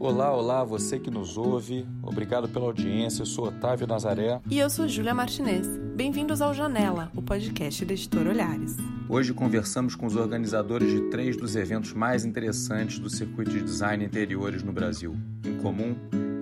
Olá, olá, você que nos ouve. Obrigado pela audiência. Eu sou Otávio Nazaré. E eu sou Júlia Martinez. Bem-vindos ao Janela, o podcast da editora Olhares. Hoje conversamos com os organizadores de três dos eventos mais interessantes do circuito de design interiores no Brasil. Em comum,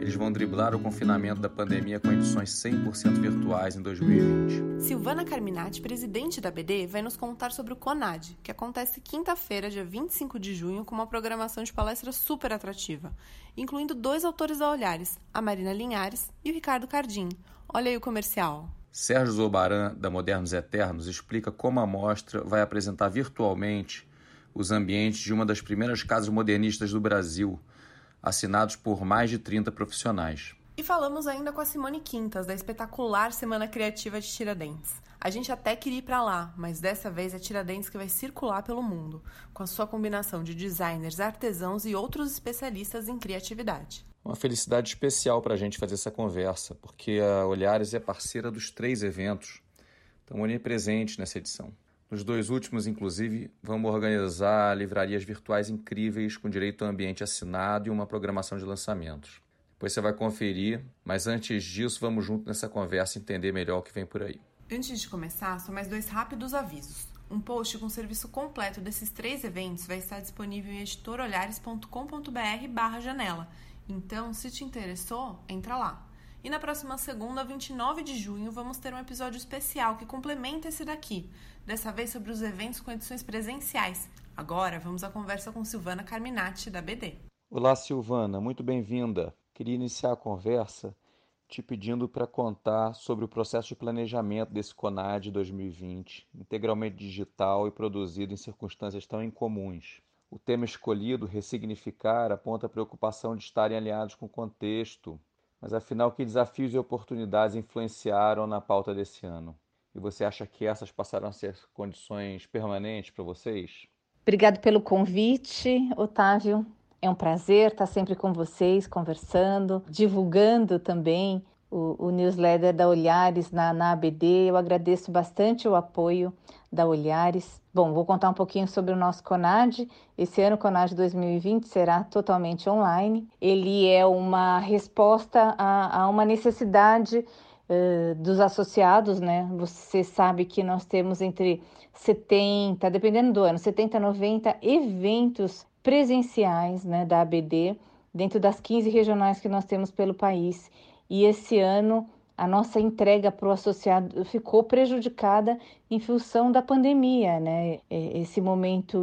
eles vão driblar o confinamento da pandemia com edições 100% virtuais em 2020. Silvana Carminati, presidente da BD, vai nos contar sobre o CONAD, que acontece quinta-feira, dia 25 de junho, com uma programação de palestras super atrativa, incluindo dois autores da Olhares, a Marina Linhares e o Ricardo Cardim. Olha aí o comercial. Sérgio Zobaran, da Modernos Eternos, explica como a mostra vai apresentar virtualmente os ambientes de uma das primeiras casas modernistas do Brasil, assinados por mais de 30 profissionais. E falamos ainda com a Simone Quintas, da espetacular Semana Criativa de Tiradentes. A gente até queria ir para lá, mas dessa vez é Tiradentes que vai circular pelo mundo, com a sua combinação de designers, artesãos e outros especialistas em criatividade. Uma felicidade especial para a gente fazer essa conversa, porque a Olhares é parceira dos três eventos, estão onipresentes nessa edição. Nos dois últimos, inclusive, vamos organizar livrarias virtuais incríveis com direito a ambiente assinado e uma programação de lançamentos. Depois você vai conferir, mas antes disso, vamos junto nessa conversa entender melhor o que vem por aí. Antes de começar, só mais dois rápidos avisos. Um post com o serviço completo desses três eventos vai estar disponível em editorolhares.com.br barra janela. Então, se te interessou, entra lá. E na próxima segunda, 29 de junho, vamos ter um episódio especial que complementa esse daqui, dessa vez sobre os eventos com edições presenciais. Agora vamos à conversa com Silvana Carminati, da BD. Olá, Silvana, muito bem-vinda. Queria iniciar a conversa te pedindo para contar sobre o processo de planejamento desse CONAD 2020, integralmente digital e produzido em circunstâncias tão incomuns. O tema escolhido, ressignificar, aponta a preocupação de estarem alinhados com o contexto, mas afinal, que desafios e oportunidades influenciaram na pauta desse ano? E você acha que essas passaram a ser condições permanentes para vocês? Obrigado pelo convite, Otávio. É um prazer estar sempre com vocês, conversando, divulgando também o, o newsletter da Olhares na, na ABD. Eu agradeço bastante o apoio da Olhares. Bom, vou contar um pouquinho sobre o nosso CONAD. Esse ano, o CONAD 2020 será totalmente online. Ele é uma resposta a, a uma necessidade uh, dos associados, né? Você sabe que nós temos entre 70, dependendo do ano, 70 90 eventos presenciais né, da ABD dentro das 15 regionais que nós temos pelo país. E esse ano a nossa entrega para o associado ficou prejudicada em função da pandemia, né? Esse momento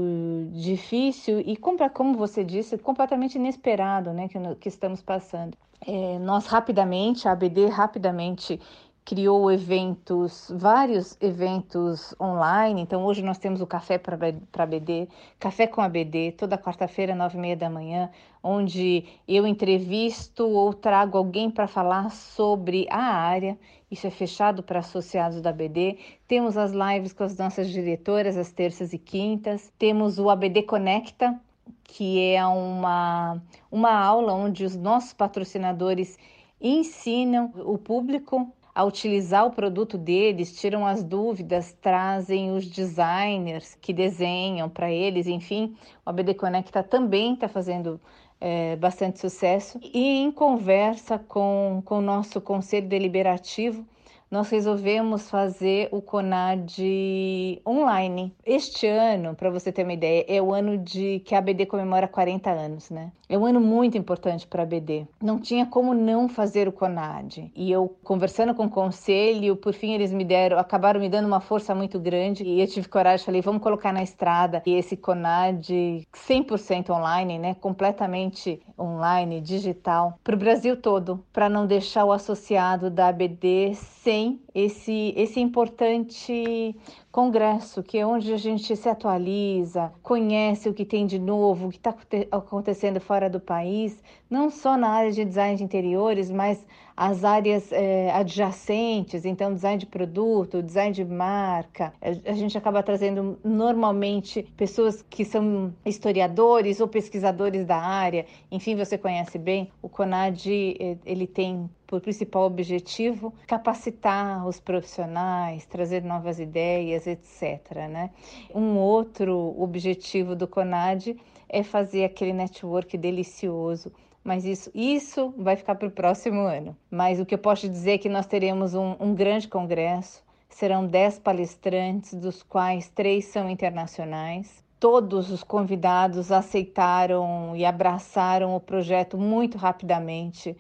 difícil e, como você disse, completamente inesperado, né? Que, que estamos passando. É, nós rapidamente, a ABD rapidamente criou eventos, vários eventos online. Então, hoje nós temos o Café para BD, Café com a BD, toda quarta-feira, nove e meia da manhã, onde eu entrevisto ou trago alguém para falar sobre a área. Isso é fechado para associados da BD. Temos as lives com as nossas diretoras, às terças e quintas. Temos o ABD Conecta, que é uma, uma aula onde os nossos patrocinadores ensinam o público a utilizar o produto deles, tiram as dúvidas, trazem os designers que desenham para eles, enfim, o ABD Conecta também está fazendo é, bastante sucesso. E em conversa com, com o nosso conselho deliberativo, nós resolvemos fazer o CONAD online. Este ano, para você ter uma ideia, é o ano de que a ABD comemora 40 anos, né? É um ano muito importante para a ABD. Não tinha como não fazer o CONAD. E eu conversando com o conselho, por fim eles me deram, acabaram me dando uma força muito grande e eu tive coragem, falei, vamos colocar na estrada esse CONAD 100% online, né? Completamente online, digital, para o Brasil todo, para não deixar o associado da ABD sem esse, esse importante congresso, que é onde a gente se atualiza, conhece o que tem de novo, o que está acontecendo fora do país, não só na área de design de interiores, mas as áreas é, adjacentes, então design de produto, design de marca. A gente acaba trazendo normalmente pessoas que são historiadores ou pesquisadores da área. Enfim, você conhece bem, o CONAD eh, ele tem por principal objetivo capacitar os profissionais, trazer novas ideias, etc. Né? Um outro objetivo do CONAD é fazer aquele network delicioso. Mas isso, isso vai ficar para o próximo ano. Mas o que eu posso dizer é que nós teremos um, um grande congresso. Serão dez palestrantes, dos quais três são internacionais. Todos os convidados aceitaram e abraçaram o projeto muito rapidamente.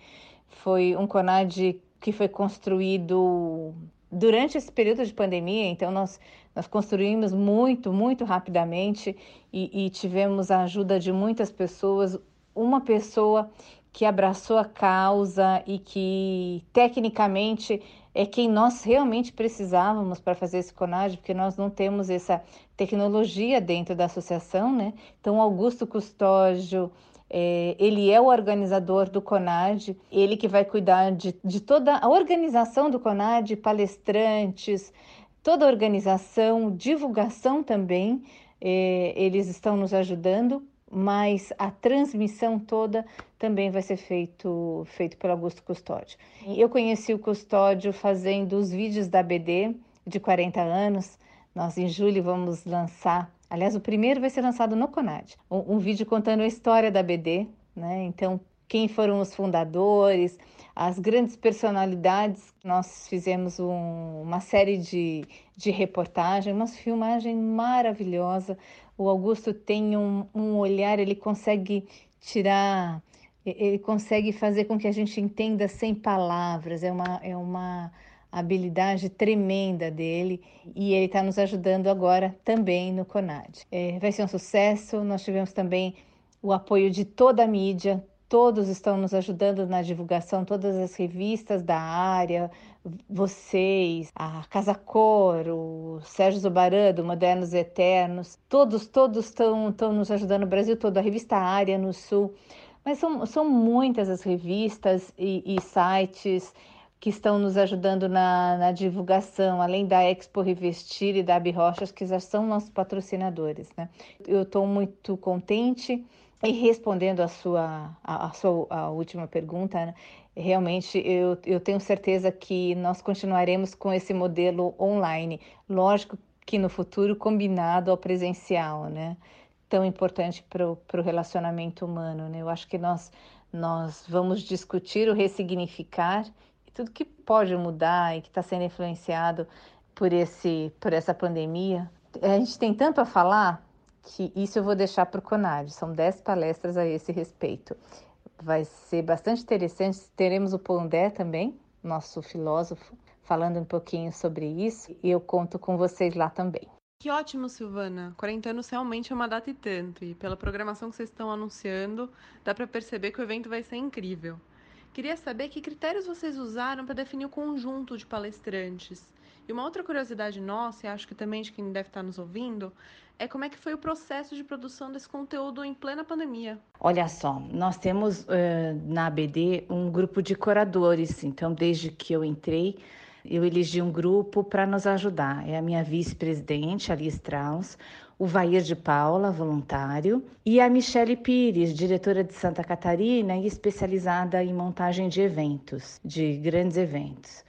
Foi um CONAD que foi construído durante esse período de pandemia, então nós, nós construímos muito, muito rapidamente e, e tivemos a ajuda de muitas pessoas. Uma pessoa que abraçou a causa e que tecnicamente é quem nós realmente precisávamos para fazer esse CONAD, porque nós não temos essa tecnologia dentro da associação, né? Então, Augusto Custódio, é, ele é o organizador do CONAD, ele que vai cuidar de, de toda a organização do CONAD, palestrantes, toda a organização, divulgação também, é, eles estão nos ajudando, mas a transmissão toda também vai ser feito, feito pelo Augusto Custódio. Eu conheci o Custódio fazendo os vídeos da BD de 40 anos, nós em julho vamos lançar Aliás, o primeiro vai ser lançado no Conad, um, um vídeo contando a história da BD, né? Então, quem foram os fundadores, as grandes personalidades. Nós fizemos um, uma série de, de reportagens, uma filmagem maravilhosa. O Augusto tem um, um olhar, ele consegue tirar, ele consegue fazer com que a gente entenda sem palavras. É uma, é uma habilidade tremenda dele e ele está nos ajudando agora também no CONAD. É, vai ser um sucesso. Nós tivemos também o apoio de toda a mídia, todos estão nos ajudando na divulgação, todas as revistas da área, vocês, a Casa Cor, o Sérgio Zobaran, do Modernos Eternos, todos, todos estão, estão nos ajudando, o Brasil todo, a revista Área no Sul. Mas são, são muitas as revistas e, e sites que estão nos ajudando na, na, divulgação, além da Expo Revestir e da Abi Rochas, que já são nossos patrocinadores. Né? Eu estou muito contente e respondendo a sua, a, a sua a última pergunta, né? realmente eu, eu tenho certeza que nós continuaremos com esse modelo online. Lógico que no futuro combinado ao presencial, né? Tão importante para o relacionamento humano, né? Eu acho que nós, nós vamos discutir o ressignificar tudo que pode mudar e que está sendo influenciado por, esse, por essa pandemia. A gente tem tanto a falar que isso eu vou deixar para o CONAD. São dez palestras a esse respeito. Vai ser bastante interessante. Teremos o Pondé também, nosso filósofo, falando um pouquinho sobre isso. E eu conto com vocês lá também. Que ótimo, Silvana. 40 anos realmente é uma data e tanto. E pela programação que vocês estão anunciando, dá para perceber que o evento vai ser incrível. Queria saber que critérios vocês usaram para definir o conjunto de palestrantes. E uma outra curiosidade nossa, e acho que também de quem deve estar nos ouvindo, é como é que foi o processo de produção desse conteúdo em plena pandemia. Olha só, nós temos uh, na ABD um grupo de curadores, então desde que eu entrei, eu elegi um grupo para nos ajudar. É a minha vice-presidente, Ali Strauss, o Vair de Paula, voluntário, e a Michele Pires, diretora de Santa Catarina e especializada em montagem de eventos, de grandes eventos.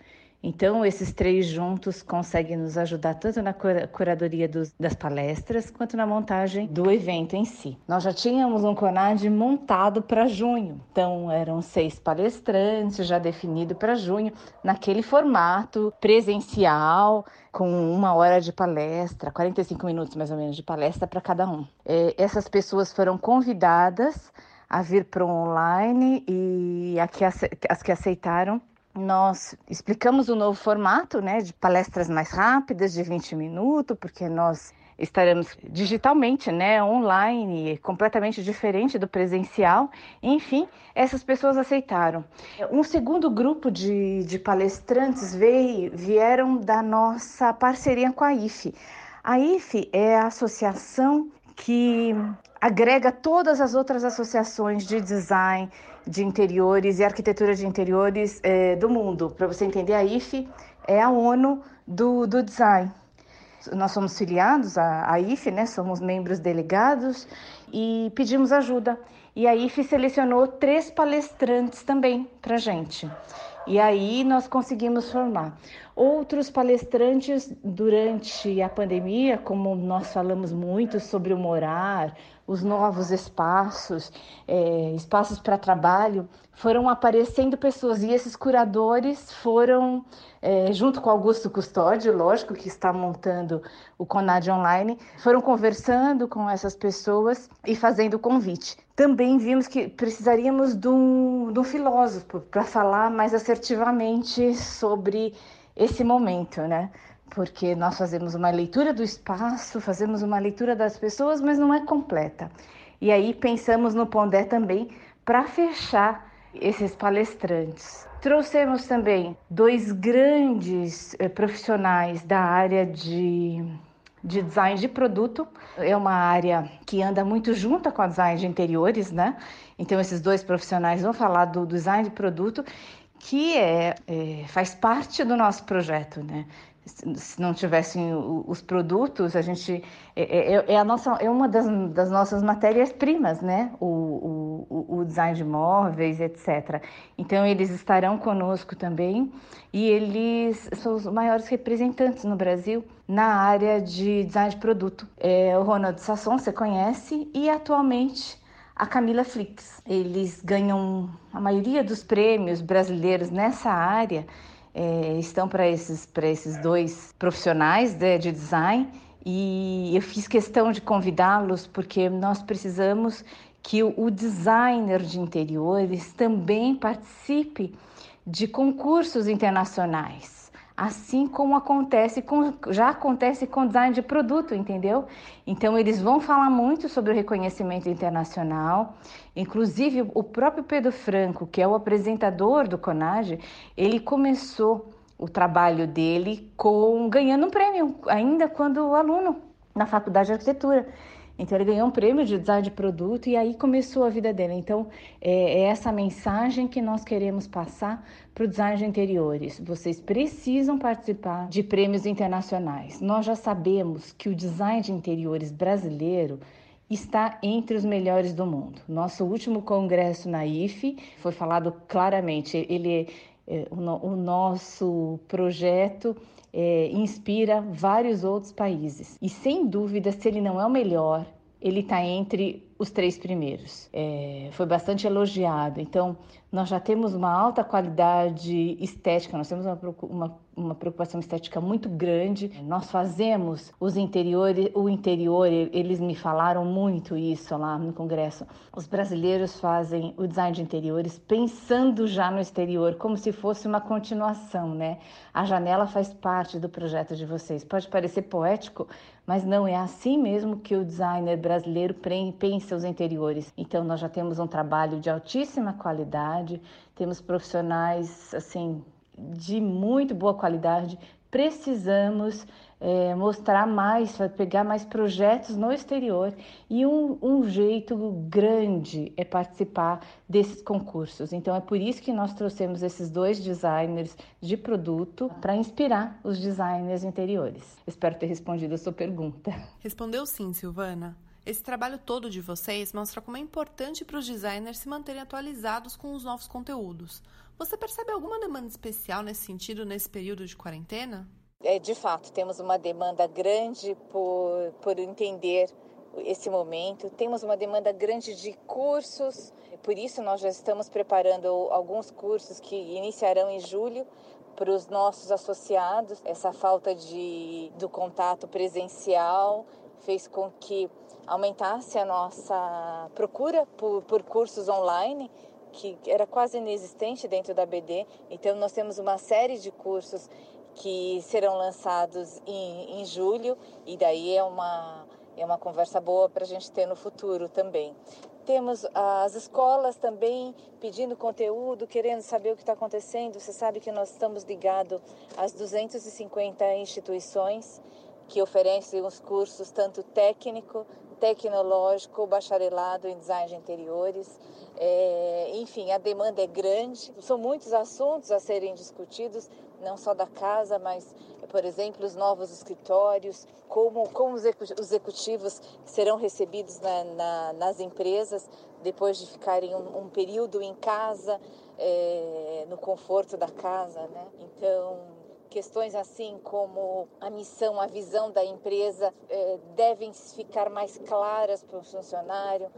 Então, esses três juntos conseguem nos ajudar tanto na curadoria dos, das palestras quanto na montagem do evento em si. Nós já tínhamos um CONAD montado para junho, então eram seis palestrantes já definido para junho, naquele formato presencial, com uma hora de palestra, 45 minutos mais ou menos de palestra para cada um. É, essas pessoas foram convidadas a vir para o online e as que aceitaram nós explicamos o novo formato, né, de palestras mais rápidas, de 20 minutos, porque nós estaremos digitalmente, né, online, completamente diferente do presencial. Enfim, essas pessoas aceitaram. Um segundo grupo de, de palestrantes veio, vieram da nossa parceria com a IFE. A IFE é a associação que agrega todas as outras associações de design, de interiores e arquitetura de interiores é, do mundo. Para você entender, a IFE é a ONU do, do design. Nós somos filiados à, à IFE, né? somos membros delegados e pedimos ajuda. E a IFE selecionou três palestrantes também para gente. E aí nós conseguimos formar. Outros palestrantes durante a pandemia, como nós falamos muito sobre o morar, os novos espaços, é, espaços para trabalho, foram aparecendo pessoas e esses curadores foram, é, junto com Augusto Custódio, lógico, que está montando o Conad Online, foram conversando com essas pessoas e fazendo convite. Também vimos que precisaríamos de um, de um filósofo para falar mais assertivamente sobre esse momento, né? Porque nós fazemos uma leitura do espaço, fazemos uma leitura das pessoas, mas não é completa. E aí pensamos no Pondé também para fechar esses palestrantes. Trouxemos também dois grandes eh, profissionais da área de, de design de produto. É uma área que anda muito junta com a design de interiores, né? Então, esses dois profissionais vão falar do design de produto, que é, é faz parte do nosso projeto, né? Se não tivessem os produtos, a gente é, é, é a nossa é uma das, das nossas matérias primas, né? O, o, o, design de móveis, etc. Então eles estarão conosco também e eles são os maiores representantes no Brasil na área de design de produto. É, o Ronald Sasson, você conhece, e atualmente a Camila Flix. Eles ganham a maioria dos prêmios brasileiros nessa área é, estão para esses, esses dois profissionais de, de design e eu fiz questão de convidá-los porque nós precisamos que o, designer de interiores também participe de concursos internacionais assim como acontece com, já acontece com design de produto, entendeu? Então eles vão falar muito sobre o reconhecimento internacional. Inclusive o próprio Pedro Franco, que é o apresentador do Conage, ele começou o trabalho dele com ganhando um prêmio ainda quando aluno na faculdade de arquitetura. Então ele ganhou um prêmio de design de produto e aí começou a vida dele. Então é, é essa mensagem que nós queremos passar para o design de interiores. Vocês precisam participar de prêmios internacionais. Nós já sabemos que o design de interiores brasileiro está entre os melhores do mundo. Nosso último congresso na IFE foi falado claramente. Ele é, o, o nosso projeto é, inspira vários outros países. E sem dúvida, se ele não é o melhor, ele está entre os três primeiros. É, foi bastante elogiado. Então, nós já temos uma alta qualidade estética, nós temos uma, uma, uma, preocupação estética muito grande. Nós fazemos os interiores, o interior, eles me falaram muito isso lá no congresso. Os brasileiros fazem o design de interiores pensando já no exterior, como se fosse uma continuação, né? A janela faz parte do projeto de vocês. Pode parecer poético, mas não é assim mesmo que o designer brasileiro pensa os interiores. Então nós já temos um trabalho de altíssima qualidade, temos profissionais assim de muito boa qualidade. Precisamos é, mostrar mais, pegar mais projetos no exterior e um, um jeito grande é participar desses concursos. Então é por isso que nós trouxemos esses dois designers de produto para inspirar os designers interiores. Espero ter respondido a sua pergunta. Respondeu sim, Silvana. Esse trabalho todo de vocês mostra como é importante para os designers se manterem atualizados com os novos conteúdos. Você percebe alguma demanda especial nesse sentido nesse período de quarentena? é, de fato, temos uma demanda grande por, por entender esse momento. Temos uma demanda grande de cursos, por isso nós já estamos preparando alguns cursos que iniciarão em julho para os nossos associados. Essa falta de, do contato presencial fez com que aumentasse a nossa procura por, por cursos online, que era quase inexistente dentro da BD. Então, nós temos uma série de cursos que serão lançados em, em julho e daí é uma, é uma conversa boa para a gente ter no futuro também. Temos as escolas também pedindo conteúdo, querendo saber o que está acontecendo. Você sabe que nós estamos ligados às 250 instituições que oferecem os cursos tanto técnico, tecnológico, bacharelado em design de interiores. É, enfim, a demanda é grande, são muitos assuntos a serem discutidos, não só da casa, mas, por exemplo, os novos escritórios, como, como os executivos serão recebidos na, na, nas empresas depois de ficarem um, um período em casa, é, no conforto da casa, né? Então, questões assim como a missão, a visão da empresa é, devem ficar mais claras para o funcionário.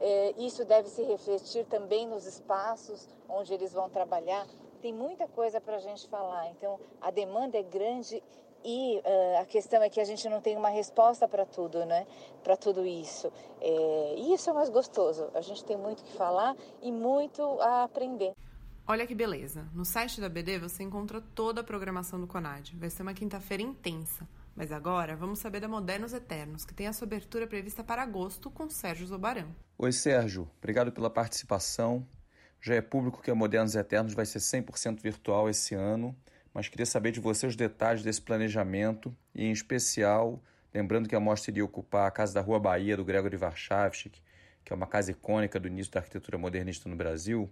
É, isso deve se refletir também nos espaços onde eles vão trabalhar. Tem muita coisa para a gente falar. Então, a demanda é grande e uh, a questão é que a gente não tem uma resposta para tudo, né? Para tudo isso. É, e isso é mais gostoso. A gente tem muito que falar e muito a aprender. Olha que beleza! No site da BD você encontra toda a programação do Conad. Vai ser uma quinta-feira intensa. Mas agora vamos saber da Modernos Eternos, que tem a sua abertura prevista para agosto com Sérgio Zobarão. Oi, Sérgio. Obrigado pela participação. Já é público que a Modernos Eternos vai ser 100% virtual esse ano, mas queria saber de você os detalhes desse planejamento e, em especial, lembrando que a mostra iria ocupar a Casa da Rua Bahia do Gregory Warchavchik, que é uma casa icônica do início da arquitetura modernista no Brasil.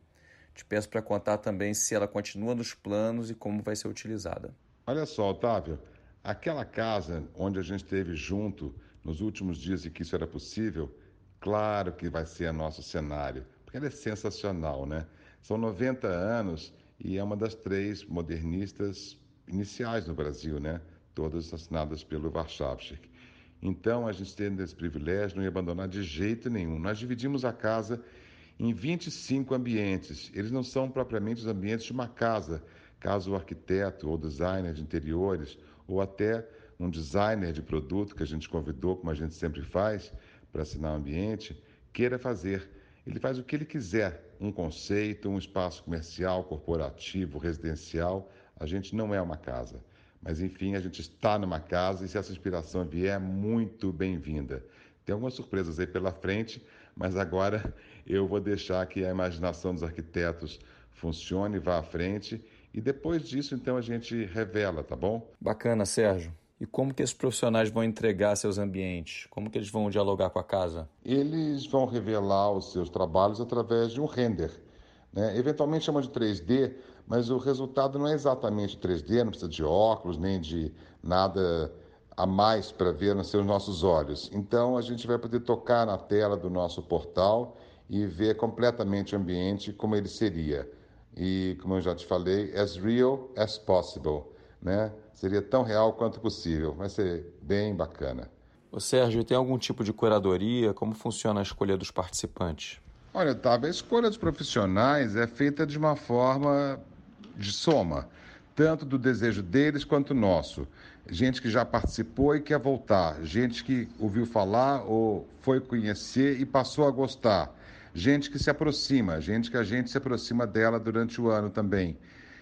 Te peço para contar também se ela continua nos planos e como vai ser utilizada. Olha só, Otávio, Aquela casa onde a gente esteve junto nos últimos dias e que isso era possível, claro que vai ser nosso cenário, porque ela é sensacional, né? São 90 anos e é uma das três modernistas iniciais no Brasil, né? Todas assinadas pelo Warszawski. Então, a gente tendo esse privilégio, não ia abandonar de jeito nenhum. Nós dividimos a casa em 25 ambientes. Eles não são propriamente os ambientes de uma casa, caso o arquiteto ou designer de interiores ou até um designer de produto que a gente convidou, como a gente sempre faz, para assinar o ambiente, queira fazer. Ele faz o que ele quiser, um conceito, um espaço comercial, corporativo, residencial. A gente não é uma casa. Mas, enfim, a gente está numa casa e se essa inspiração vier, muito bem-vinda. Tem algumas surpresas aí pela frente, mas agora eu vou deixar que a imaginação dos arquitetos funcione, vá à frente e depois disso, então, a gente revela, tá bom? Bacana, Sérgio. E como que esses profissionais vão entregar seus ambientes? Como que eles vão dialogar com a casa? Eles vão revelar os seus trabalhos através de um render. Né? Eventualmente chamam de 3D, mas o resultado não é exatamente 3D, não precisa de óculos, nem de nada a mais para ver nos seus nossos olhos. Então a gente vai poder tocar na tela do nosso portal e ver completamente o ambiente como ele seria e, como eu já te falei, as real as possible, né? Seria tão real quanto possível. Vai ser bem bacana. O Sérgio, tem algum tipo de curadoria? Como funciona a escolha dos participantes? Olha, Otávio, a escolha dos profissionais é feita de uma forma de soma, tanto do desejo deles quanto nosso. Gente que já participou e quer voltar, gente que ouviu falar ou foi conhecer e passou a gostar gente que se aproxima, gente que a gente se aproxima dela durante o ano também.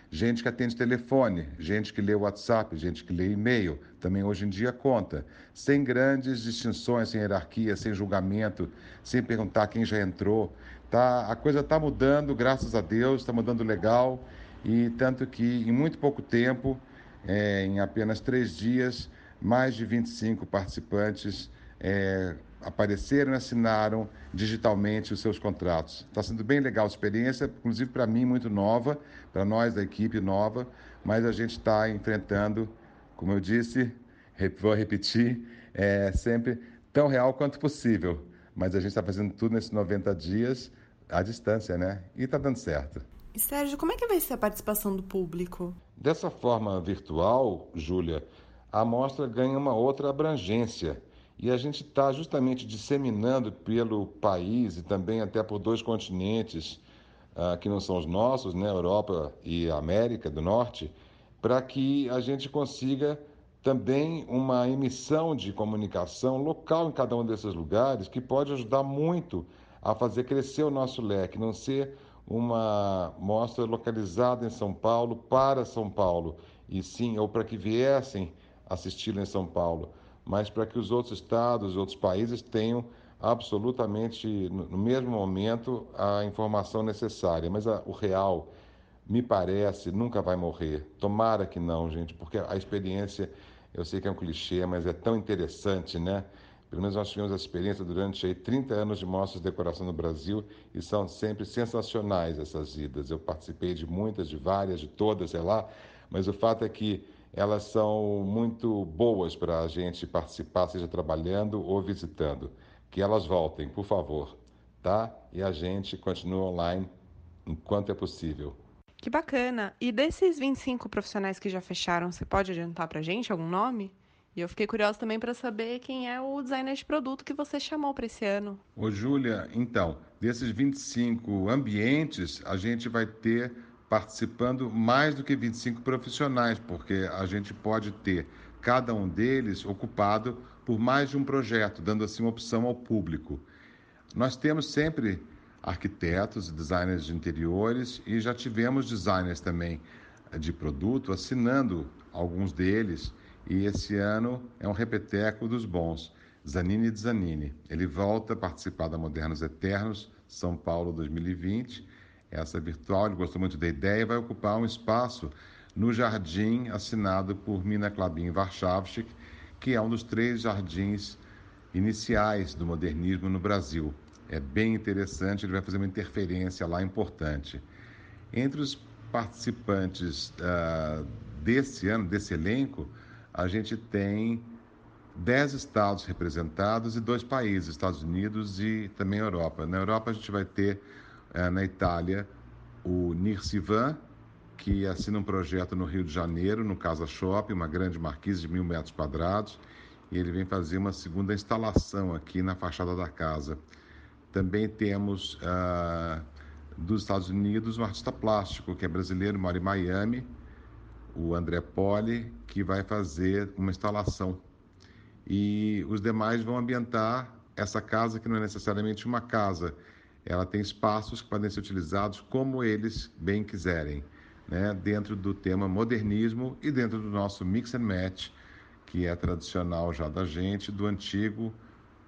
Gente que atende telefone, gente que lê WhatsApp, gente que lê e-mail, também hoje em dia conta. Sem grandes distinções, sem hierarquia, sem julgamento, sem perguntar quem já entrou. Tá, a coisa está mudando, graças a Deus, está mudando legal. E tanto que em muito pouco tempo, é, em apenas três dias, mais de 25 participantes é, apareceram e assinaram digitalmente os seus contratos. Está sendo bem legal a experiência, inclusive para mim muito nova, para nós da equipe nova, mas a gente está enfrentando, como eu disse, vou repetir, é sempre tão real quanto possível. Mas a gente está fazendo tudo nesses 90 dias à distância, né? E está dando certo. E Sérgio, como é que vai ser a participação do público? Dessa forma virtual, Júlia, a amostra ganha uma outra abrangência. E a gente está justamente disseminando pelo país e também até por dois continentes uh, que não são os nossos, né, Europa e América do Norte, para que a gente consiga também uma emissão de comunicação local em cada um desses lugares que pode ajudar muito a fazer crescer o nosso leque, não ser uma mostra localizada em São Paulo para São Paulo, e sim, ou para que viessem assisti-la em São Paulo mas para que os outros estados, outros países tenham absolutamente no mesmo momento a informação necessária. Mas a, o real, me parece, nunca vai morrer. Tomara que não, gente, porque a experiência, eu sei que é um clichê, mas é tão interessante, né? Pelo menos nós tivemos essa experiência durante aí, 30 anos de mostras de decoração no Brasil e são sempre sensacionais essas idas. Eu participei de muitas, de várias, de todas, sei lá, mas o fato é que elas são muito boas para a gente participar, seja trabalhando ou visitando. Que elas voltem, por favor, tá? E a gente continua online enquanto é possível. Que bacana! E desses 25 profissionais que já fecharam, você pode adiantar para a gente algum nome? E eu fiquei curiosa também para saber quem é o designer de produto que você chamou para esse ano. Ô, Júlia, então, desses 25 ambientes, a gente vai ter participando mais do que 25 profissionais, porque a gente pode ter cada um deles ocupado por mais de um projeto, dando assim uma opção ao público. Nós temos sempre arquitetos, designers de interiores e já tivemos designers também de produto assinando alguns deles e esse ano é um repeteco dos bons. Zanini Zanini. Ele volta a participar da Modernos Eternos, São Paulo 2020. Essa virtual, ele gostou muito da ideia e vai ocupar um espaço no jardim assinado por Mina Klabin Warszawski, que é um dos três jardins iniciais do modernismo no Brasil. É bem interessante, ele vai fazer uma interferência lá importante. Entre os participantes uh, desse ano, desse elenco, a gente tem dez estados representados e dois países, Estados Unidos e também Europa. Na Europa a gente vai ter é, na Itália o Nirsivan, que assina um projeto no Rio de Janeiro, no Casa Shopping, uma grande marquise de mil metros quadrados, e ele vem fazer uma segunda instalação aqui na fachada da casa. Também temos ah, dos Estados Unidos um artista plástico que é brasileiro, mora em Miami, o André Poli, que vai fazer uma instalação. E os demais vão ambientar essa casa, que não é necessariamente uma casa, ela tem espaços que podem ser utilizados como eles bem quiserem, né? dentro do tema modernismo e dentro do nosso mix and match, que é tradicional já da gente, do antigo,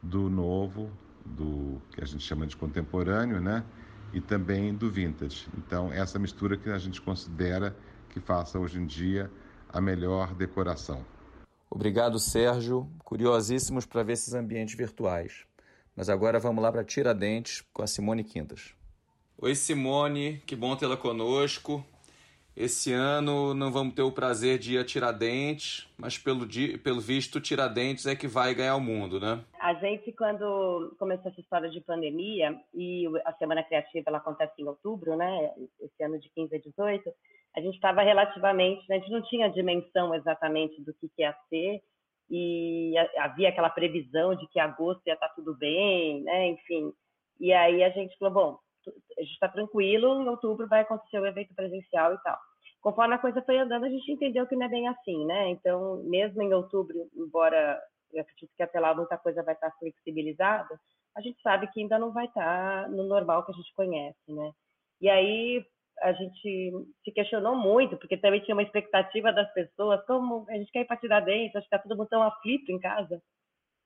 do novo, do que a gente chama de contemporâneo, né? E também do vintage. Então, essa mistura que a gente considera que faça hoje em dia a melhor decoração. Obrigado, Sérgio. Curiosíssimos para ver esses ambientes virtuais. Mas agora vamos lá para Tiradentes com a Simone Quintas. Oi, Simone, que bom tê-la conosco. Esse ano não vamos ter o prazer de ir a Tiradentes, mas pelo, pelo visto, Tiradentes é que vai ganhar o mundo, né? A gente, quando começou essa história de pandemia, e a Semana Criativa ela acontece em outubro, né? Esse ano de 15 a 18, a gente estava relativamente, né, a gente não tinha dimensão exatamente do que, que ia ser, e havia aquela previsão de que agosto ia estar tá tudo bem, né, enfim. E aí a gente falou, bom, a gente está tranquilo, em outubro vai acontecer o evento presencial e tal. Conforme a coisa foi andando, a gente entendeu que não é bem assim, né? Então, mesmo em outubro, embora eu acredito que até lá muita coisa vai estar flexibilizada, a gente sabe que ainda não vai estar no normal que a gente conhece, né? E aí, a gente se questionou muito, porque também tinha uma expectativa das pessoas, como a gente quer ir para Tiradentes, acho que está todo mundo tão aflito em casa.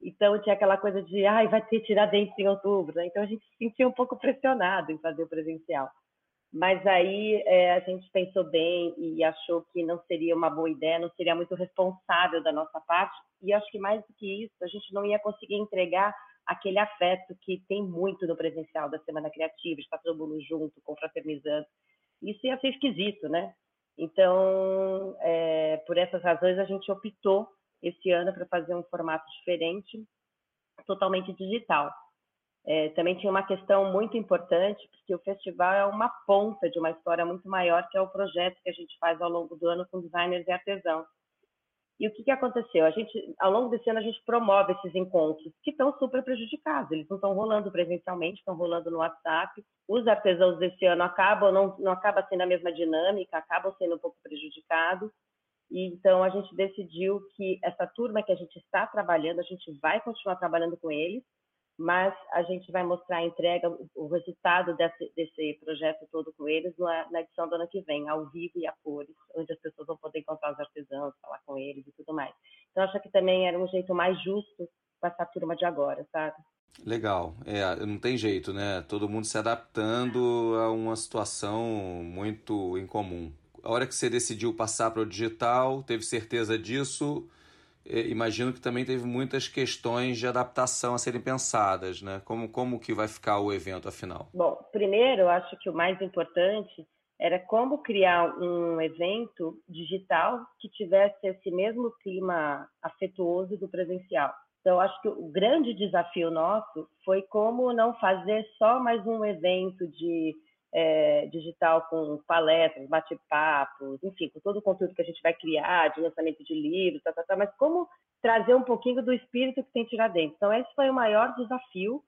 Então tinha aquela coisa de, ai, vai ter Tiradentes em outubro. Né? Então a gente se sentia um pouco pressionado em fazer o presencial. Mas aí é, a gente pensou bem e achou que não seria uma boa ideia, não seria muito responsável da nossa parte. E acho que mais do que isso, a gente não ia conseguir entregar aquele afeto que tem muito no presencial da Semana Criativa, estar todo mundo junto, confraternizando isso ia ser esquisito, né? Então, é, por essas razões, a gente optou esse ano para fazer um formato diferente, totalmente digital. É, também tinha uma questão muito importante, porque o festival é uma ponta de uma história muito maior, que é o projeto que a gente faz ao longo do ano com designers e artesãos. E o que, que aconteceu? A gente, ao longo desse ano, a gente promove esses encontros que estão super prejudicados. Eles não estão rolando presencialmente, estão rolando no WhatsApp. Os artesãos desse ano acabam, não, não acaba sendo a mesma dinâmica, acabam sendo um pouco prejudicados. E, então, a gente decidiu que essa turma que a gente está trabalhando, a gente vai continuar trabalhando com eles, mas a gente vai mostrar a entrega, o resultado desse, desse projeto todo com eles na, na, edição do ano que vem, ao vivo e a cores, onde as pessoas vão poder encontrar os artesãos, falar com eles e tudo mais. Então, acho que também era um jeito mais justo com essa turma de agora, sabe? Legal. É, não tem jeito, né? Todo mundo se adaptando a uma situação muito incomum. A hora que você decidiu passar para o digital, teve certeza disso? Imagino que também teve muitas questões de adaptação a serem pensadas, né? Como, como que vai ficar o evento, afinal? Bom, primeiro, eu acho que o mais importante era como criar um evento digital que tivesse esse mesmo clima afetuoso do presencial. Então, acho que o grande desafio nosso foi como não fazer só mais um evento de é, digital com palestras, bate-papos, enfim, com todo o conteúdo que a gente vai criar, de lançamento de livros, tá, tá, tá, mas como trazer um pouquinho do espírito que tem Tiradentes. Então, esse foi o maior desafio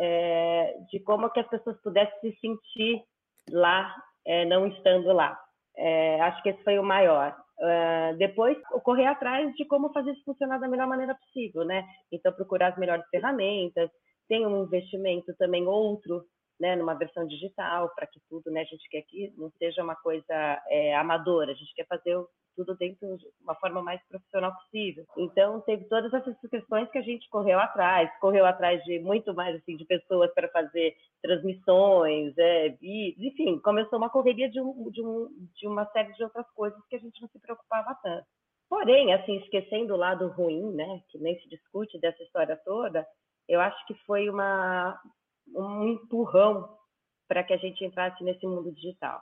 é, de como que as pessoas pudessem se sentir lá, é, não estando lá. É, acho que esse foi o maior. Uh, depois, correr atrás de como fazer isso funcionar da melhor maneira possível, né? Então, procurar as melhores ferramentas, tem um investimento também outro né, numa versão digital, para que tudo, né, a gente quer que não seja uma coisa é, amadora, a gente quer fazer tudo dentro de uma forma mais profissional possível. Então, teve todas essas questões que a gente correu atrás, correu atrás de muito mais, assim, de pessoas para fazer transmissões, é, vídeos, enfim, começou uma correria de, um, de, um, de uma série de outras coisas que a gente não se preocupava tanto. Porém, assim, esquecendo o lado ruim, né, que nem se discute dessa história toda, eu acho que foi uma, um empurrão para que a gente entrasse nesse mundo digital.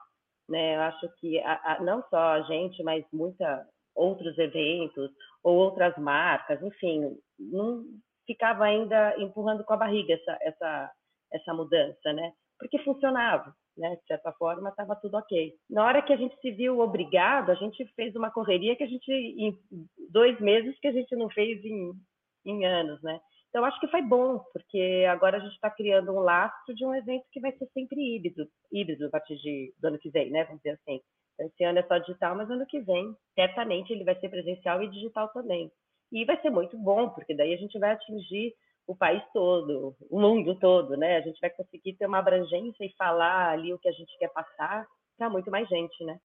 Né? Eu acho que a, a, não só a gente, mas muita outros eventos ou outras marcas, enfim, não ficava ainda empurrando com a barriga essa essa essa mudança, né? Porque funcionava, né? De certa forma estava tudo ok. Na hora que a gente se viu obrigado, a gente fez uma correria que a gente em dois meses que a gente não fez em, em anos, né? Então, acho que foi bom, porque agora a gente está criando um lastro de um evento que vai ser sempre híbrido, híbrido a partir de, do ano que vem, né? Vamos dizer assim. Então, esse ano é só digital, mas ano que vem, certamente, ele vai ser presencial e digital também. E vai ser muito bom, porque daí a gente vai atingir o país todo, o mundo todo, né? A gente vai conseguir ter uma abrangência e falar ali o que a gente quer passar para muito mais gente, né?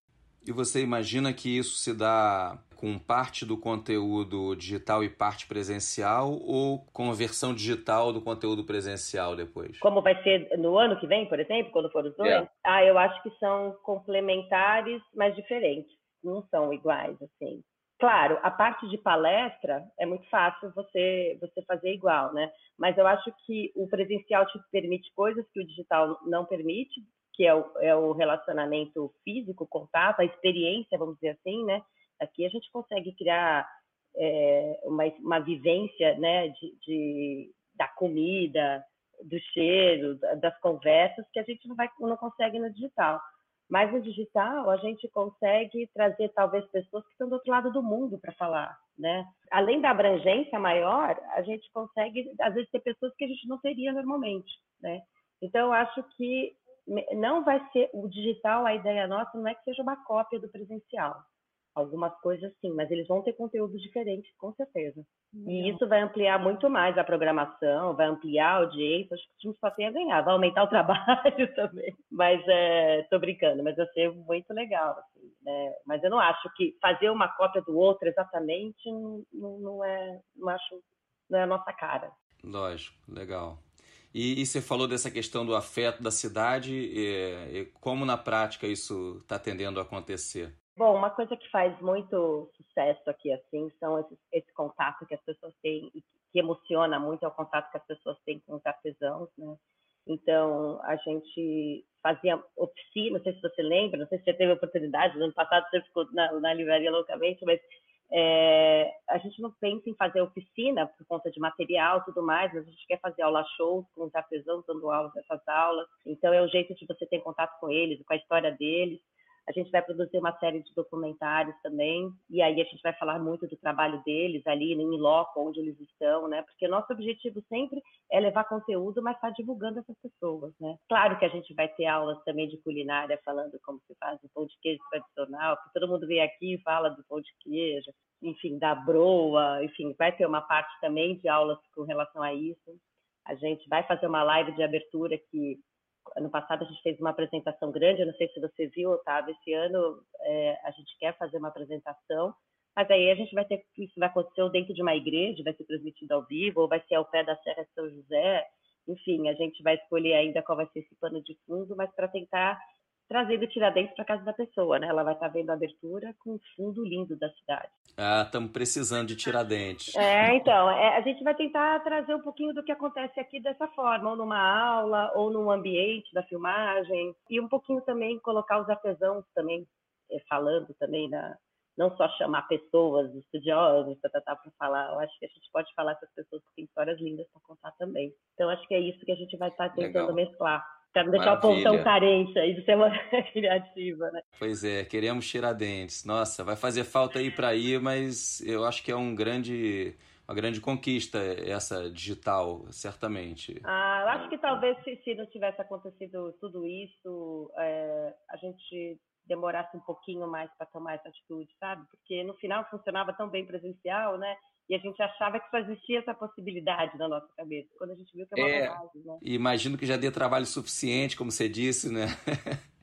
E você imagina que isso se dá com parte do conteúdo digital e parte presencial ou com a versão digital do conteúdo presencial depois? Como vai ser no ano que vem, por exemplo, quando for os dois? Yeah. Ah, eu acho que são complementares, mas diferentes. Não são iguais, assim. Claro, a parte de palestra é muito fácil você você fazer igual, né? Mas eu acho que o presencial te permite coisas que o digital não permite, que é o, é o relacionamento físico, contato, a experiência, vamos dizer assim, né? Aqui a gente consegue criar é, uma, uma vivência, né, de, de, da comida, do cheiro, das conversas que a gente não, vai, não consegue no digital. Mas no digital a gente consegue trazer talvez pessoas que estão do outro lado do mundo para falar, né? Além da abrangência maior, a gente consegue às vezes ter pessoas que a gente não teria normalmente, né? Então eu acho que não vai ser o digital, a ideia nossa não é que seja uma cópia do presencial. Algumas coisas sim, mas eles vão ter conteúdos diferentes, com certeza. E isso vai ampliar muito mais a programação, vai ampliar a audiência, acho que a gente só tem a ganhar, vai aumentar o trabalho também. Mas é, tô brincando, mas vai ser muito legal, assim, né? Mas eu não acho que fazer uma cópia do outro exatamente não, não é, não acho, não é a nossa cara. Lógico, legal. E, e, você falou dessa questão do afeto da cidade, e, e como na prática isso está tendendo a acontecer? Bom, uma coisa que faz muito sucesso aqui, assim, são esses, esse contato que as pessoas têm que emociona muito é o contato que as pessoas têm com os artesãos, né? Então, a gente fazia oficina, não sei se você lembra, não sei se você teve oportunidade, no ano passado você ficou na, na livraria loucamente, mas é, a gente não pensa em fazer oficina por conta de material tudo mais, mas a gente quer fazer aula shows com os artesãos dando aulas nessas aulas. Então é o jeito de você ter contato com eles, com a história deles. A gente vai produzir uma série de documentários também, e aí a gente vai falar muito do trabalho deles ali, em loco, onde eles estão, né? Porque nosso objetivo sempre é levar conteúdo, mas estar tá divulgando essas pessoas, né? Claro que a gente vai ter aulas também de culinária, falando como se faz o pão de queijo tradicional, porque todo mundo vem aqui e fala do pão de queijo, enfim, da broa, enfim, vai ter uma parte também de aulas com relação a isso. A gente vai fazer uma live de abertura que ano passado a gente fez uma apresentação grande, eu não sei se você viu, Otávio, esse ano é, a gente quer fazer uma apresentação, mas aí a gente vai ter, isso vai acontecer dentro de uma igreja, vai ser transmitido ao vivo, ou vai ser ao pé da Serra de São José, enfim, a gente vai escolher ainda qual vai ser esse pano de fundo, mas para tentar trazendo Tiradentes para casa da pessoa, né? Ela vai estar tá vendo a abertura com um fundo lindo da cidade. Ah, estamos precisando de Tiradentes. É, então, é, a gente vai tentar trazer um pouquinho do que acontece aqui dessa forma, ou numa aula, ou num ambiente da filmagem, e um pouquinho também colocar os artesãos também é, falando também na, não só chamar pessoas, estudiosos, tá, tá, tá, para falar. Eu acho que a gente pode falar com as pessoas que têm histórias lindas para contar também. Então, acho que é isso que a gente vai estar tentando Legal. mesclar. Não deixar Maravilha. o povo tão carente aí de ser uma criativa, né? Pois é, queremos Tiradentes. Nossa, vai fazer falta aí para ir, mas eu acho que é um grande uma grande conquista essa digital, certamente. Ah, eu acho que talvez se, se não tivesse acontecido tudo isso, é, a gente demorasse um pouquinho mais para tomar essa atitude, sabe? Porque no final funcionava tão bem presencial, né? E a gente achava que só existia essa possibilidade na nossa cabeça. Quando a gente viu que é uma é, bobagem, né? Imagino que já dê trabalho suficiente, como você disse, né?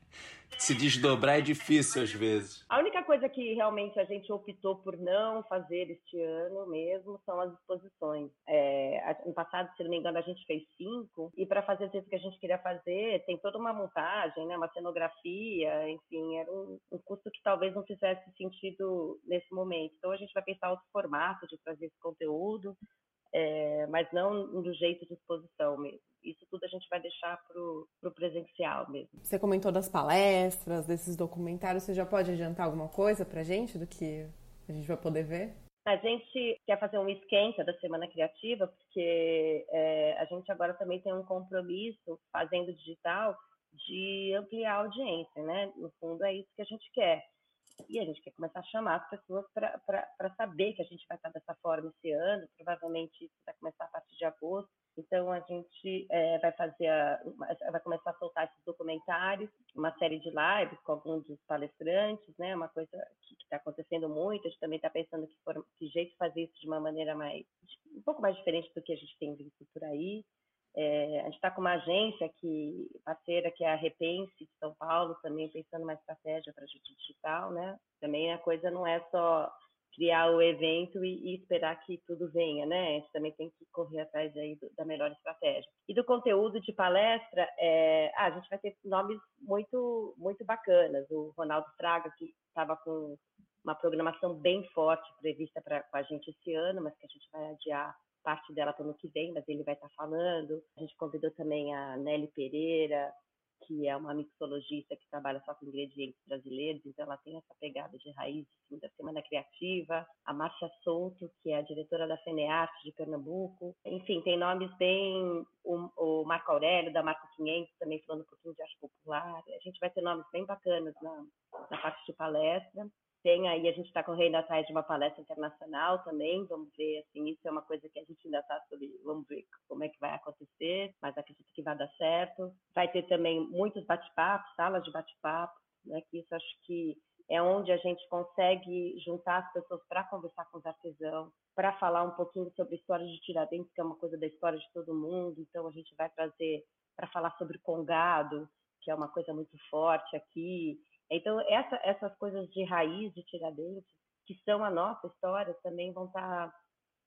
se desdobrar é difícil às vezes. A única coisa que realmente a gente optou por não fazer este ano mesmo são as exposições. É, no passado, se não me engano, a gente fez cinco, e para fazer o que a gente queria fazer, tem toda uma montagem, né, uma cenografia, enfim, era um, um custo que talvez não fizesse sentido nesse momento. Então a gente vai pensar outro formato de trazer esse conteúdo, é, mas não do jeito de exposição mesmo. Isso tudo a gente vai deixar para o presencial mesmo. Você comentou das palestras, desses documentários, você já pode adiantar alguma coisa para a gente do que a gente vai poder ver? A gente quer fazer um esquenta da Semana Criativa, porque é, a gente agora também tem um compromisso, fazendo digital, de ampliar a audiência, né? No fundo, é isso que a gente quer. E a gente quer começar a chamar as pessoas para saber que a gente vai estar dessa forma esse ano. Provavelmente isso vai começar a partir de agosto. Então a gente é, vai fazer, a, vai começar a soltar esses documentários, uma série de lives com alguns dos palestrantes, né? Uma coisa que está acontecendo muito. A gente também está pensando que, for, que jeito fazer isso de uma maneira mais, um pouco mais diferente do que a gente tem visto por aí. É, a gente está com uma agência que, parceira, que é a Repense de São Paulo, também pensando uma estratégia para a gente digital, né? Também a coisa não é só criar o evento e, e, esperar que tudo venha, né? A gente também tem que correr atrás aí do, da melhor estratégia. E do conteúdo de palestra, é, ah, a gente vai ter nomes muito, muito bacanas. O Ronaldo Fraga, que estava com uma programação bem forte prevista para a gente esse ano, mas que a gente vai adiar parte dela para o ano que vem, mas ele vai estar tá falando. A gente convidou também a Nelly Pereira, que é uma mixologista que trabalha só com ingredientes brasileiros, então ela tem essa pegada de raiz assim, da Semana Criativa. A Márcia Souto, que é a diretora da FENEARTE de Pernambuco. Enfim, tem nomes bem... O, o Marco Aurélio, da Marco 500, também falando um pouquinho de arte popular. A gente vai ter nomes bem bacanas na, na parte de palestra. Tem aí, a gente está correndo atrás de uma palestra internacional também, vamos ver, assim, isso é uma coisa que a gente ainda está sobre, vamos ver como é que vai acontecer, mas acredito que vai dar certo. Vai ter também muitos bate-papos, salas de bate-papo, né, que isso acho que é onde a gente consegue juntar as pessoas para conversar com os artesãos, para falar um pouquinho sobre a história de Tiradentes, que é uma coisa da história de todo mundo, então a gente vai trazer para falar sobre Congado, que é uma coisa muito forte aqui, então, essa, essas coisas de raiz de Tiradentes, que são a nossa história, também vão estar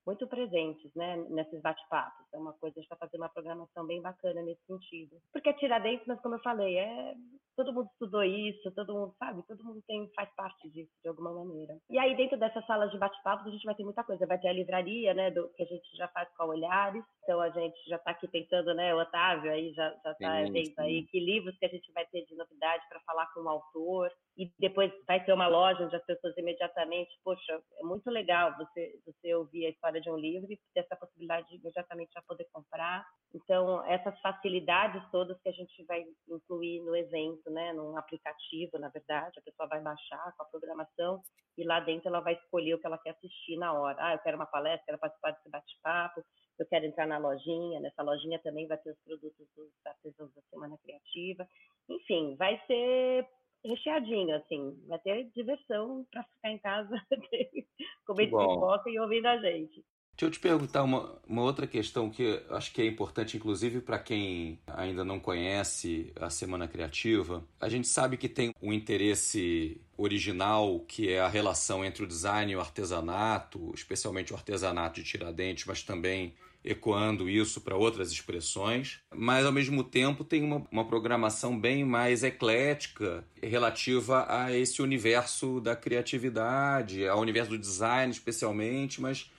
muito presentes né, nesses bate-papos. É uma coisa, a gente está fazendo uma programação bem bacana nesse sentido. Porque Tiradentes, mas como eu falei, é todo mundo estudou isso, todo mundo sabe, todo mundo tem faz parte disso de alguma maneira. E aí dentro dessas salas de bate-papo a gente vai ter muita coisa, vai ter a livraria, né, do que a gente já faz com a Olhares. Então a gente já está aqui pensando, né, o Otávio aí já já está vendo aí que livros que a gente vai ter de novidade para falar com o autor e depois vai ter uma loja onde as pessoas imediatamente, poxa, é muito legal você você ouvir a história de um livro e ter essa possibilidade de imediatamente já poder comprar. Então essas facilidades todas que a gente vai incluir no evento né, num aplicativo, na verdade, a pessoa vai baixar com a programação e lá dentro ela vai escolher o que ela quer assistir na hora. Ah, eu quero uma palestra, quero participar desse bate-papo, eu quero entrar na lojinha, nessa lojinha também vai ter os produtos dos artesãos da Semana Criativa. Enfim, vai ser recheadinho, assim, vai ter diversão para ficar em casa comendo pipoca e ouvindo a gente. Deixa eu te perguntar uma, uma outra questão que acho que é importante, inclusive para quem ainda não conhece a Semana Criativa. A gente sabe que tem um interesse original, que é a relação entre o design e o artesanato, especialmente o artesanato de Tiradentes, mas também ecoando isso para outras expressões, mas ao mesmo tempo tem uma, uma programação bem mais eclética relativa a esse universo da criatividade, ao universo do design especialmente, mas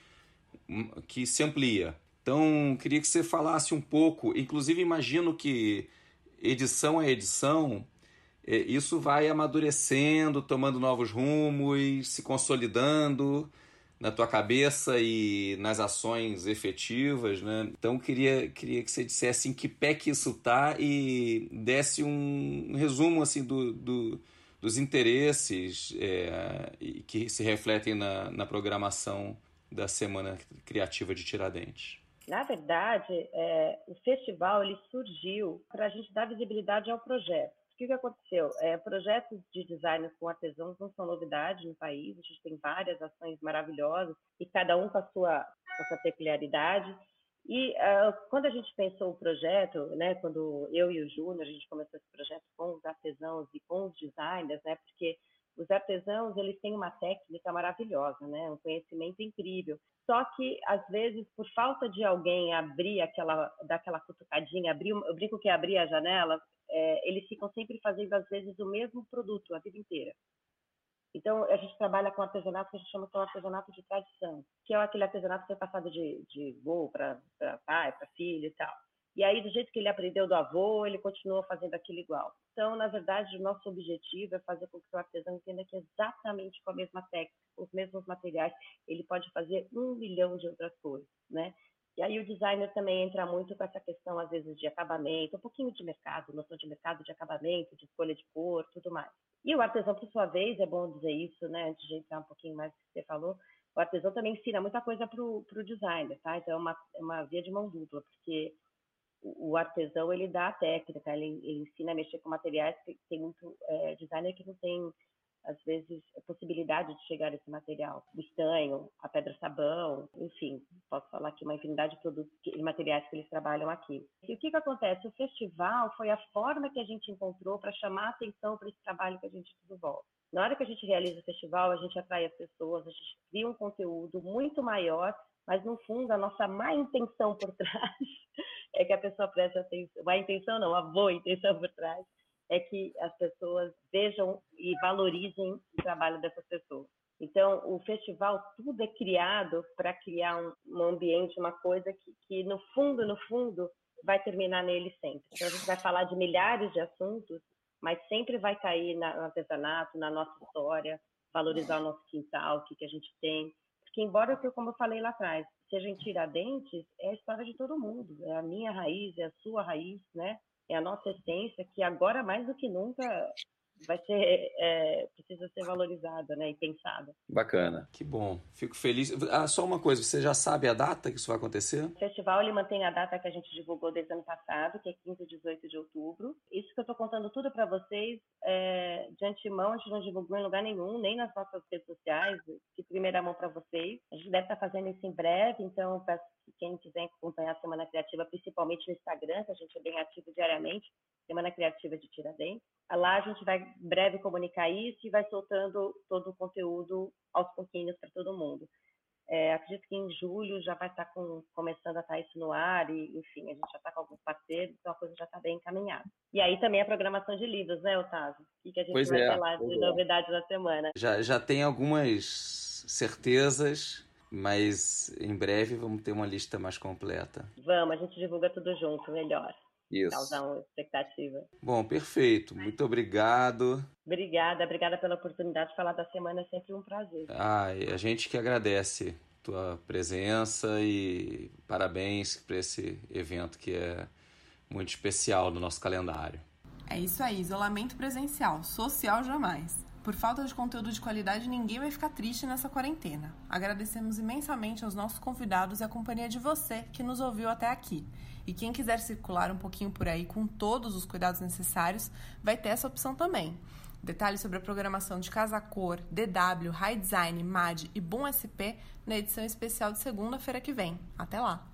hum, que se amplia. Então, queria que você falasse um pouco, inclusive imagino que edição a edição, é, isso vai amadurecendo, tomando novos rumos, se consolidando na tua cabeça e nas ações efetivas, né? Então queria queria que você dissesse em que pé que isso tá e desse um resumo assim do, do dos interesses é, que se refletem na, na programação da Semana Criativa de Tiradentes. Na verdade, é, o festival ele surgiu para a gente dar visibilidade ao projeto que, que aconteceu? É, projetos de design com artesãos não são novidade no país, a gente tem várias ações maravilhosas e cada um com a sua, com a sua peculiaridade. E uh, quando a gente pensou o projeto, né, quando eu e o Júnior, a gente começou esse projeto com os artesãos e com os designers, né, porque os artesãos eles têm uma técnica maravilhosa, né, um conhecimento incrível. Só que às vezes por falta de alguém abrir aquela, dar aquela cutucadinha, abrir, eu brinco que é abrir a janela, é, eles ficam sempre fazendo, às vezes, o mesmo produto a vida inteira. Então, a gente trabalha com artesanato que a gente chama de artesanato de tradição, que é aquele artesanato que foi passado de, de avô para pai, para filho e tal. E aí, do jeito que ele aprendeu do avô, ele continua fazendo aquilo igual. Então, na verdade, o nosso objetivo é fazer com que o artesão entenda que exatamente com a mesma técnica, os mesmos materiais, ele pode fazer um milhão de outras coisas, né? E aí o designer também entra muito com essa questão, às vezes, de acabamento, um pouquinho de mercado, noção de mercado, de acabamento, de escolha de cor, tudo mais. E o artesão, por sua vez, é bom dizer isso, né, antes de entrar um pouquinho mais no que você falou, o artesão também ensina muita coisa para o designer, tá? Então é uma, é uma via de mão dupla, porque o, artesão, ele dá a técnica, ele, ele ensina a mexer com materiais, que tem muito é, designer que não tem às vezes, a possibilidade de chegar esse material. O estanho, a pedra-sabão, enfim, posso falar aqui uma infinidade de produtos e materiais que eles trabalham aqui. E o que, que acontece? O festival foi a forma que a gente encontrou para chamar a atenção para esse trabalho que a gente desenvolve. Na hora que a gente realiza o festival, a gente atrai as pessoas, a gente cria um conteúdo muito maior, mas no fundo a nossa má intenção por trás é que a pessoa preste atenção. Má intenção não, a boa intenção por trás é que as pessoas vejam e valorizem o trabalho dessas pessoas. Então, o festival, tudo é criado para criar um, um, ambiente, uma coisa que, que, no fundo, no fundo, vai terminar nele sempre. Então, a gente vai falar de milhares de assuntos, mas sempre vai cair na, no artesanato, na nossa história, valorizar o nosso quintal, o que, que a gente tem. Porque, embora, como eu falei lá atrás, seja em Tiradentes, é a história de todo mundo. É a minha raiz, é a sua raiz, né? É a nossa essência que agora mais do que nunca vai ser é, precisa ser valorizada, né, e pensada. Bacana, que bom, fico feliz. Ah, só uma coisa, você já sabe a data que isso vai acontecer? O festival ele mantém a data que a gente divulgou desde o ano passado, que é 15 e 18 de outubro. Isso que eu estou contando tudo para vocês é, de antemão, a gente não divulgou em lugar nenhum, nem nas nossas redes sociais, de primeira mão para vocês. A gente deve estar tá fazendo isso em breve, então peço que quem quiser acompanhar a Semana Criativa, principalmente no Instagram, que a gente é bem ativo diariamente, Semana Criativa de Tiradentes. Lá a gente vai breve comunicar isso e vai soltando todo o conteúdo aos pouquinhos para todo mundo. É, acredito que em julho já vai estar tá com, começando a estar tá isso no ar e, enfim, a gente já está com alguns parceiros, então a coisa já está bem encaminhada. E aí também a programação de livros, né, Otávio? O que, a gente pois vai é, falar de é. novidades na semana? Já, já tem algumas certezas, mas em breve vamos ter uma lista mais completa. Vamos, a gente divulga tudo junto, melhor. Isso. causar uma expectativa. Bom, perfeito. Muito obrigado. Obrigada, obrigada pela oportunidade de falar da semana, é sempre um prazer. Ah, a gente que agradece tua presença e parabéns por esse evento que é muito especial no nosso calendário. É isso aí, isolamento presencial, social jamais. Por falta de conteúdo de qualidade, ninguém vai ficar triste nessa quarentena. Agradecemos imensamente aos nossos convidados e a companhia de você que nos ouviu até aqui. E quem quiser circular um pouquinho por aí com todos os cuidados necessários, vai ter essa opção também. Detalhes sobre a programação de Casa Cor, DW, High Design, MAD e Boom SP na edição especial de segunda-feira que vem. Até lá!